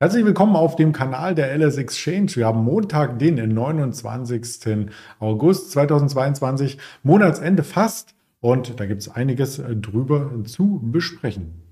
Herzlich willkommen auf dem Kanal der LS Exchange. Wir haben Montag, den 29. August 2022, Monatsende fast. Und da gibt es einiges drüber zu besprechen.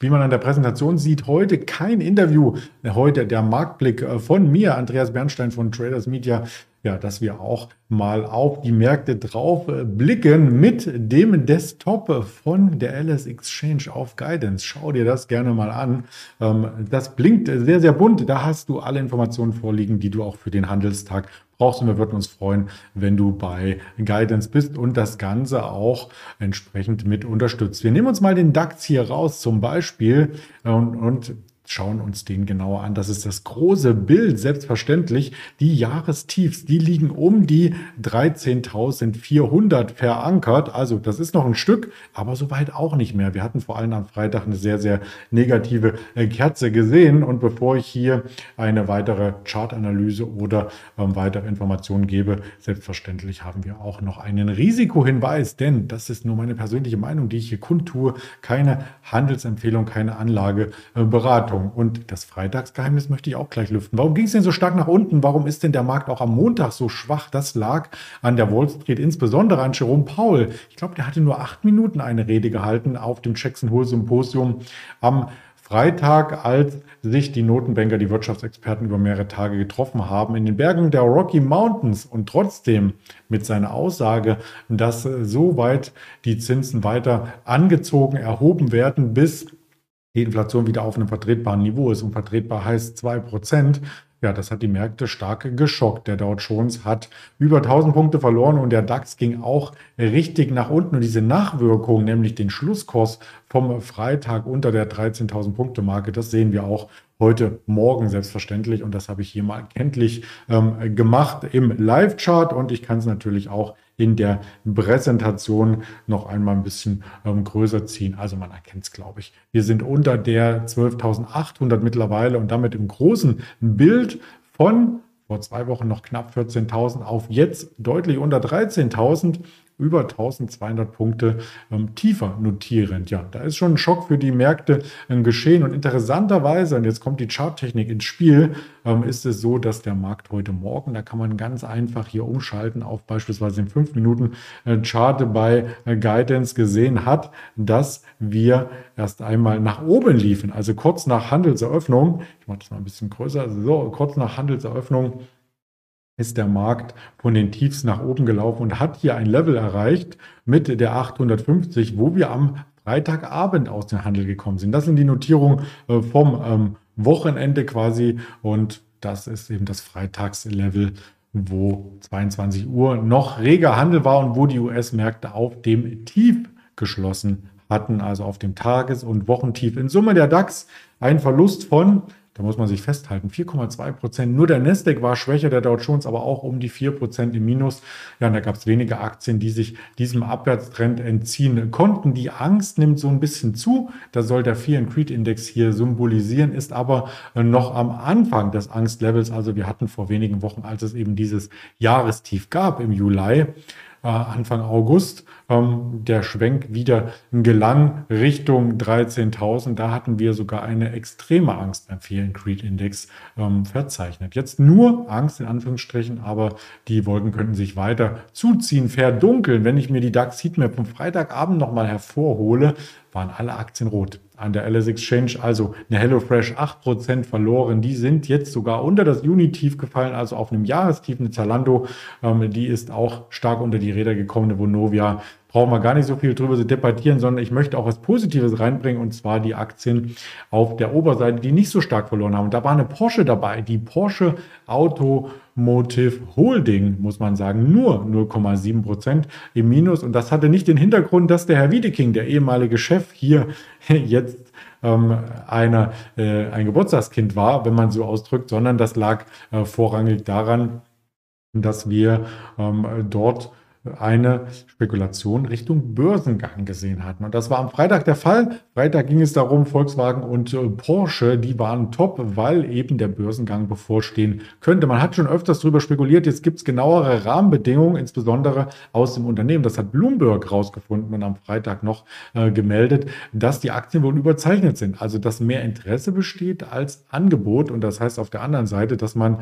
Wie man an der Präsentation sieht, heute kein Interview. Heute der Marktblick von mir, Andreas Bernstein von Traders Media. Ja, dass wir auch mal auf die Märkte drauf blicken mit dem Desktop von der LS Exchange auf Guidance. Schau dir das gerne mal an. Ähm, das blinkt sehr, sehr bunt. Da hast du alle Informationen vorliegen, die du auch für den Handelstag brauchst. Und wir würden uns freuen, wenn du bei Guidance bist und das Ganze auch entsprechend mit unterstützt. Wir nehmen uns mal den DAX hier raus zum Beispiel und, und schauen uns den genauer an. Das ist das große Bild, selbstverständlich. Die Jahrestiefs, die liegen um die 13.400 verankert. Also das ist noch ein Stück, aber soweit auch nicht mehr. Wir hatten vor allem am Freitag eine sehr, sehr negative äh, Kerze gesehen. Und bevor ich hier eine weitere Chartanalyse oder ähm, weitere Informationen gebe, selbstverständlich haben wir auch noch einen Risikohinweis, denn das ist nur meine persönliche Meinung, die ich hier kundtue. Keine Handelsempfehlung, keine Anlageberatung. Erwartungen. Und das Freitagsgeheimnis möchte ich auch gleich lüften. Warum ging es denn so stark nach unten? Warum ist denn der Markt auch am Montag so schwach? Das lag an der Wall Street, insbesondere an Jerome Powell. Ich glaube, der hatte nur acht Minuten eine Rede gehalten auf dem Jackson Hole Symposium am Freitag, als sich die Notenbanker, die Wirtschaftsexperten über mehrere Tage getroffen haben in den Bergen der Rocky Mountains und trotzdem mit seiner Aussage, dass so weit die Zinsen weiter angezogen, erhoben werden, bis die Inflation wieder auf einem vertretbaren Niveau ist. Und vertretbar heißt 2%. Ja, das hat die Märkte stark geschockt. Der Dow Jones hat über 1000 Punkte verloren und der DAX ging auch richtig nach unten. Und diese Nachwirkung, nämlich den Schlusskurs vom Freitag unter der 13.000 Punkte Marke, das sehen wir auch heute Morgen selbstverständlich. Und das habe ich hier mal kenntlich ähm, gemacht im Live-Chart. Und ich kann es natürlich auch in der Präsentation noch einmal ein bisschen ähm, größer ziehen. Also man erkennt es, glaube ich. Wir sind unter der 12.800 mittlerweile und damit im großen Bild von vor zwei Wochen noch knapp 14.000 auf jetzt deutlich unter 13.000 über 1200 Punkte ähm, tiefer notierend. Ja, da ist schon ein Schock für die Märkte ähm, geschehen. Und interessanterweise, und jetzt kommt die Charttechnik ins Spiel, ähm, ist es so, dass der Markt heute Morgen, da kann man ganz einfach hier umschalten auf beispielsweise den 5 Minuten äh, Chart bei äh, Guidance gesehen hat, dass wir erst einmal nach oben liefen. Also kurz nach Handelseröffnung, ich mache das mal ein bisschen größer, so kurz nach Handelseröffnung ist der Markt von den Tiefs nach oben gelaufen und hat hier ein Level erreicht mit der 850, wo wir am Freitagabend aus dem Handel gekommen sind. Das sind die Notierungen äh, vom ähm, Wochenende quasi und das ist eben das Freitagslevel, wo 22 Uhr noch reger Handel war und wo die US-Märkte auf dem Tief geschlossen hatten, also auf dem Tages- und Wochentief. In Summe der DAX ein Verlust von da muss man sich festhalten. 4,2 Prozent. Nur der Nasdaq war schwächer, der Dow Jones aber auch um die 4 Prozent im Minus. Ja, und da gab es wenige Aktien, die sich diesem Abwärtstrend entziehen konnten. Die Angst nimmt so ein bisschen zu. Da soll der Fear and Creed Index hier symbolisieren, ist aber noch am Anfang des Angstlevels. Also wir hatten vor wenigen Wochen, als es eben dieses Jahrestief gab im Juli, äh, Anfang August. Ähm, der Schwenk wieder gelang Richtung 13.000. Da hatten wir sogar eine extreme Angst beim Fear Creed Index ähm, verzeichnet. Jetzt nur Angst in Anführungsstrichen, aber die Wolken könnten sich weiter zuziehen, verdunkeln. Wenn ich mir die DAX Heatmap vom Freitagabend nochmal hervorhole, waren alle Aktien rot an der LS Exchange, also eine HelloFresh 8% verloren. Die sind jetzt sogar unter das Juni-Tief gefallen, also auf einem Jahrestief. Eine Zalando, ähm, die ist auch stark unter die Räder gekommen. Eine Vonovia brauchen wir gar nicht so viel drüber zu debattieren, sondern ich möchte auch was Positives reinbringen und zwar die Aktien auf der Oberseite, die nicht so stark verloren haben. Da war eine Porsche dabei, die Porsche Automotive Holding, muss man sagen, nur 0,7 Prozent im Minus. Und das hatte nicht den Hintergrund, dass der Herr Wiedeking, der ehemalige Chef, hier jetzt ähm, eine, äh, ein Geburtstagskind war, wenn man so ausdrückt, sondern das lag äh, vorrangig daran, dass wir ähm, dort eine Spekulation Richtung Börsengang gesehen hatten. Und das war am Freitag der Fall. Freitag ging es darum, Volkswagen und äh, Porsche, die waren top, weil eben der Börsengang bevorstehen könnte. Man hat schon öfters darüber spekuliert, jetzt gibt es genauere Rahmenbedingungen, insbesondere aus dem Unternehmen. Das hat Bloomberg rausgefunden und am Freitag noch äh, gemeldet, dass die Aktien wohl überzeichnet sind. Also dass mehr Interesse besteht als Angebot. Und das heißt auf der anderen Seite, dass man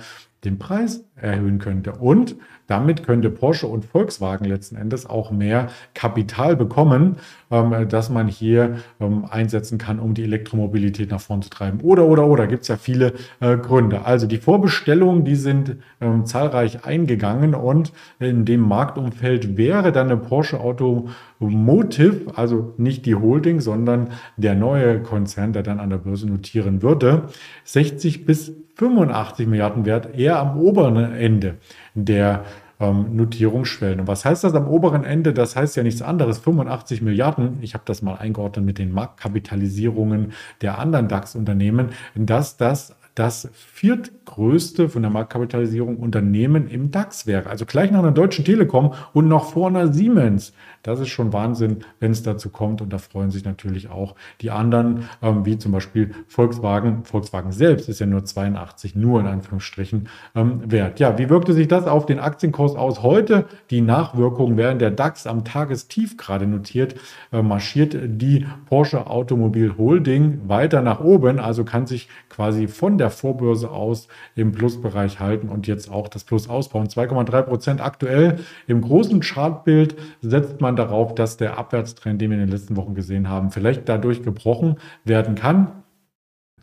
den Preis erhöhen könnte. Und damit könnte Porsche und Volkswagen letzten Endes auch mehr Kapital bekommen, ähm, dass man hier ähm, einsetzen kann, um die Elektromobilität nach vorn zu treiben. Oder, oder, oder, gibt es ja viele äh, Gründe. Also die Vorbestellungen, die sind ähm, zahlreich eingegangen und in dem Marktumfeld wäre dann eine Porsche Automotive, also nicht die Holding, sondern der neue Konzern, der dann an der Börse notieren würde, 60 bis 85 Milliarden wert, eher am oberen Ende der ähm, Notierungsschwellen. Und was heißt das am oberen Ende? Das heißt ja nichts anderes. 85 Milliarden, ich habe das mal eingeordnet mit den Marktkapitalisierungen der anderen DAX-Unternehmen, dass das das viertgrößte von der Marktkapitalisierung Unternehmen im DAX wäre. Also gleich nach einer Deutschen Telekom und noch vor einer Siemens. Das ist schon Wahnsinn, wenn es dazu kommt. Und da freuen sich natürlich auch die anderen, ähm, wie zum Beispiel Volkswagen. Volkswagen selbst ist ja nur 82, nur in Anführungsstrichen ähm, wert. Ja, wie wirkte sich das auf den Aktienkurs aus heute? Die Nachwirkungen, während der DAX am Tagestief gerade notiert, äh, marschiert die Porsche Automobil Holding weiter nach oben. Also kann sich quasi von der Vorbörse aus im Plusbereich halten und jetzt auch das Plus ausbauen. 2,3 Prozent aktuell. Im großen Chartbild setzt man darauf, dass der Abwärtstrend, den wir in den letzten Wochen gesehen haben, vielleicht dadurch gebrochen werden kann.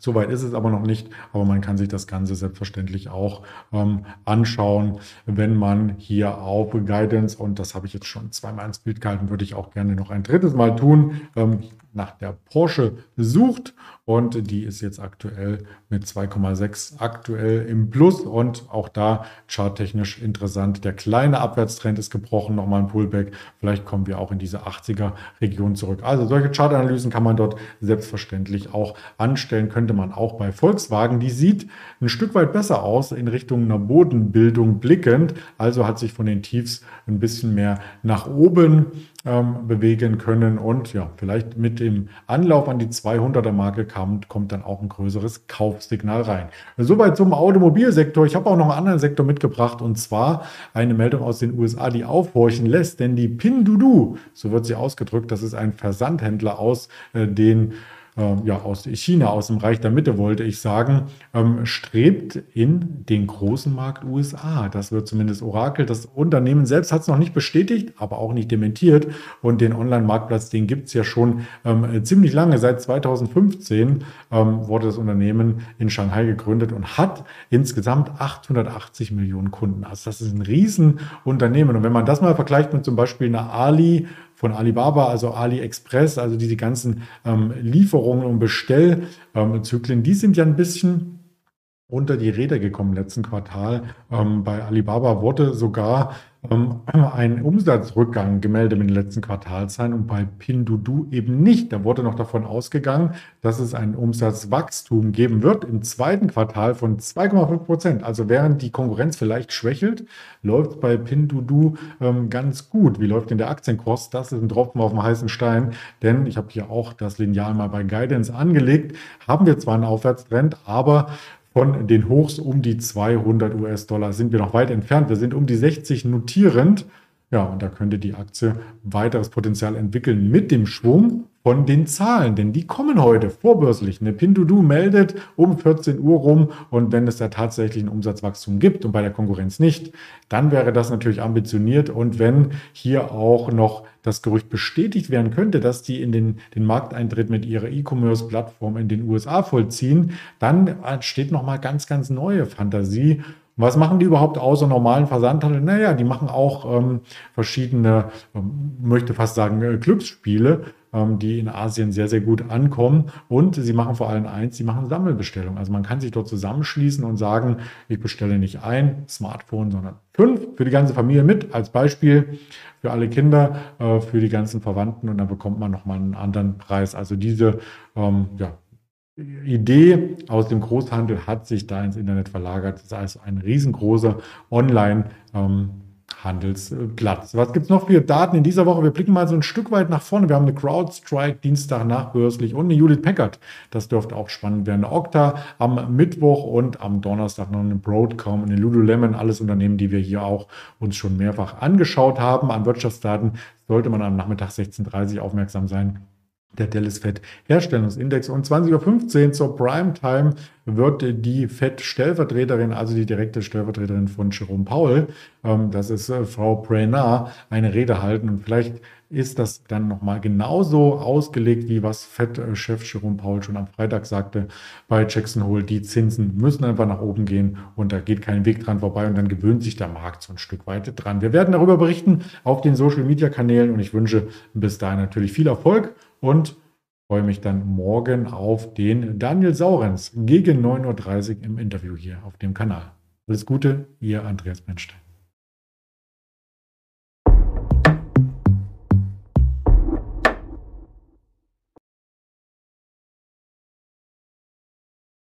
Soweit ist es aber noch nicht, aber man kann sich das Ganze selbstverständlich auch ähm, anschauen, wenn man hier auf Guidance, und das habe ich jetzt schon zweimal ins Bild gehalten, würde ich auch gerne noch ein drittes Mal tun, ähm, nach der Porsche sucht und die ist jetzt aktuell mit 2,6 aktuell im Plus und auch da charttechnisch interessant. Der kleine Abwärtstrend ist gebrochen, nochmal ein Pullback. Vielleicht kommen wir auch in diese 80er Region zurück. Also solche Chartanalysen kann man dort selbstverständlich auch anstellen, könnte man auch bei Volkswagen. Die sieht ein Stück weit besser aus in Richtung einer Bodenbildung blickend. Also hat sich von den Tiefs ein bisschen mehr nach oben ähm, bewegen können und ja, vielleicht mit dem Anlauf an die 200er Marke kommt, kommt dann auch ein größeres Kaufsignal rein. Soweit zum Automobilsektor. Ich habe auch noch einen anderen Sektor mitgebracht und zwar eine Meldung aus den USA, die aufhorchen lässt, denn die Pinduoduo, so wird sie ausgedrückt, das ist ein Versandhändler aus äh, den ja, aus China, aus dem Reich der Mitte, wollte ich sagen, ähm, strebt in den großen Markt USA. Das wird zumindest Orakel. Das Unternehmen selbst hat es noch nicht bestätigt, aber auch nicht dementiert. Und den Online-Marktplatz, den gibt es ja schon ähm, ziemlich lange. Seit 2015 ähm, wurde das Unternehmen in Shanghai gegründet und hat insgesamt 880 Millionen Kunden. Also das ist ein Riesenunternehmen. Und wenn man das mal vergleicht mit zum Beispiel einer Ali von Alibaba, also AliExpress, also diese ganzen ähm, Lieferungen und Bestellzyklen, die sind ja ein bisschen unter die Räder gekommen im letzten Quartal. Ähm, bei Alibaba wurde sogar ähm, ein Umsatzrückgang gemeldet den letzten Quartalzahlen und bei Pinduoduo eben nicht. Da wurde noch davon ausgegangen, dass es ein Umsatzwachstum geben wird im zweiten Quartal von 2,5 Prozent. Also während die Konkurrenz vielleicht schwächelt, läuft bei Pinduoduo ähm, ganz gut. Wie läuft denn der Aktienkurs? Das ist ein Tropfen auf dem heißen Stein, denn ich habe hier auch das Lineal mal bei Guidance angelegt. Haben wir zwar einen Aufwärtstrend, aber von den Hochs um die 200 US-Dollar sind wir noch weit entfernt. Wir sind um die 60 notierend. Ja, und da könnte die Aktie weiteres Potenzial entwickeln mit dem Schwung von den Zahlen, denn die kommen heute vorbörslich. Eine Pinduoduo meldet um 14 Uhr rum und wenn es da tatsächlich ein Umsatzwachstum gibt und bei der Konkurrenz nicht, dann wäre das natürlich ambitioniert und wenn hier auch noch das Gerücht bestätigt werden könnte, dass die in den, den Markteintritt mit ihrer E-Commerce-Plattform in den USA vollziehen, dann steht nochmal ganz, ganz neue Fantasie was machen die überhaupt außer normalen Versandhandel? Naja, die machen auch ähm, verschiedene, ähm, möchte fast sagen, äh, Glücksspiele, ähm, die in Asien sehr, sehr gut ankommen. Und sie machen vor allem eins, sie machen Sammelbestellungen. Also man kann sich dort zusammenschließen und sagen, ich bestelle nicht ein Smartphone, sondern fünf für die ganze Familie mit, als Beispiel für alle Kinder, äh, für die ganzen Verwandten und dann bekommt man nochmal einen anderen Preis. Also diese ähm, ja, Idee aus dem Großhandel hat sich da ins Internet verlagert. Das ist also ein riesengroßer Online- ähm. Was gibt es noch für Daten in dieser Woche? Wir blicken mal so ein Stück weit nach vorne. Wir haben eine CrowdStrike Dienstag nachbörslich und eine Judith Packard. Das dürfte auch spannend werden. Eine Okta am Mittwoch und am Donnerstag noch eine Broadcom und eine Lululemon. Alles Unternehmen, die wir hier auch uns schon mehrfach angeschaut haben. An Wirtschaftsdaten sollte man am Nachmittag 16.30 Uhr aufmerksam sein der Dallas Fed Herstellungsindex. Und 20.15 Uhr zur Primetime wird die Fed Stellvertreterin, also die direkte Stellvertreterin von Jerome Powell, ähm, das ist äh, Frau Brainard, eine Rede halten. Und vielleicht ist das dann nochmal genauso ausgelegt, wie was Fed-Chef Jerome Powell schon am Freitag sagte bei Jackson Hole. Die Zinsen müssen einfach nach oben gehen und da geht kein Weg dran vorbei und dann gewöhnt sich der Markt so ein Stück weit dran. Wir werden darüber berichten auf den Social-Media-Kanälen und ich wünsche bis dahin natürlich viel Erfolg und freue mich dann morgen auf den Daniel Saurens gegen 9.30 Uhr im Interview hier auf dem Kanal. Alles Gute, ihr Andreas Menstein.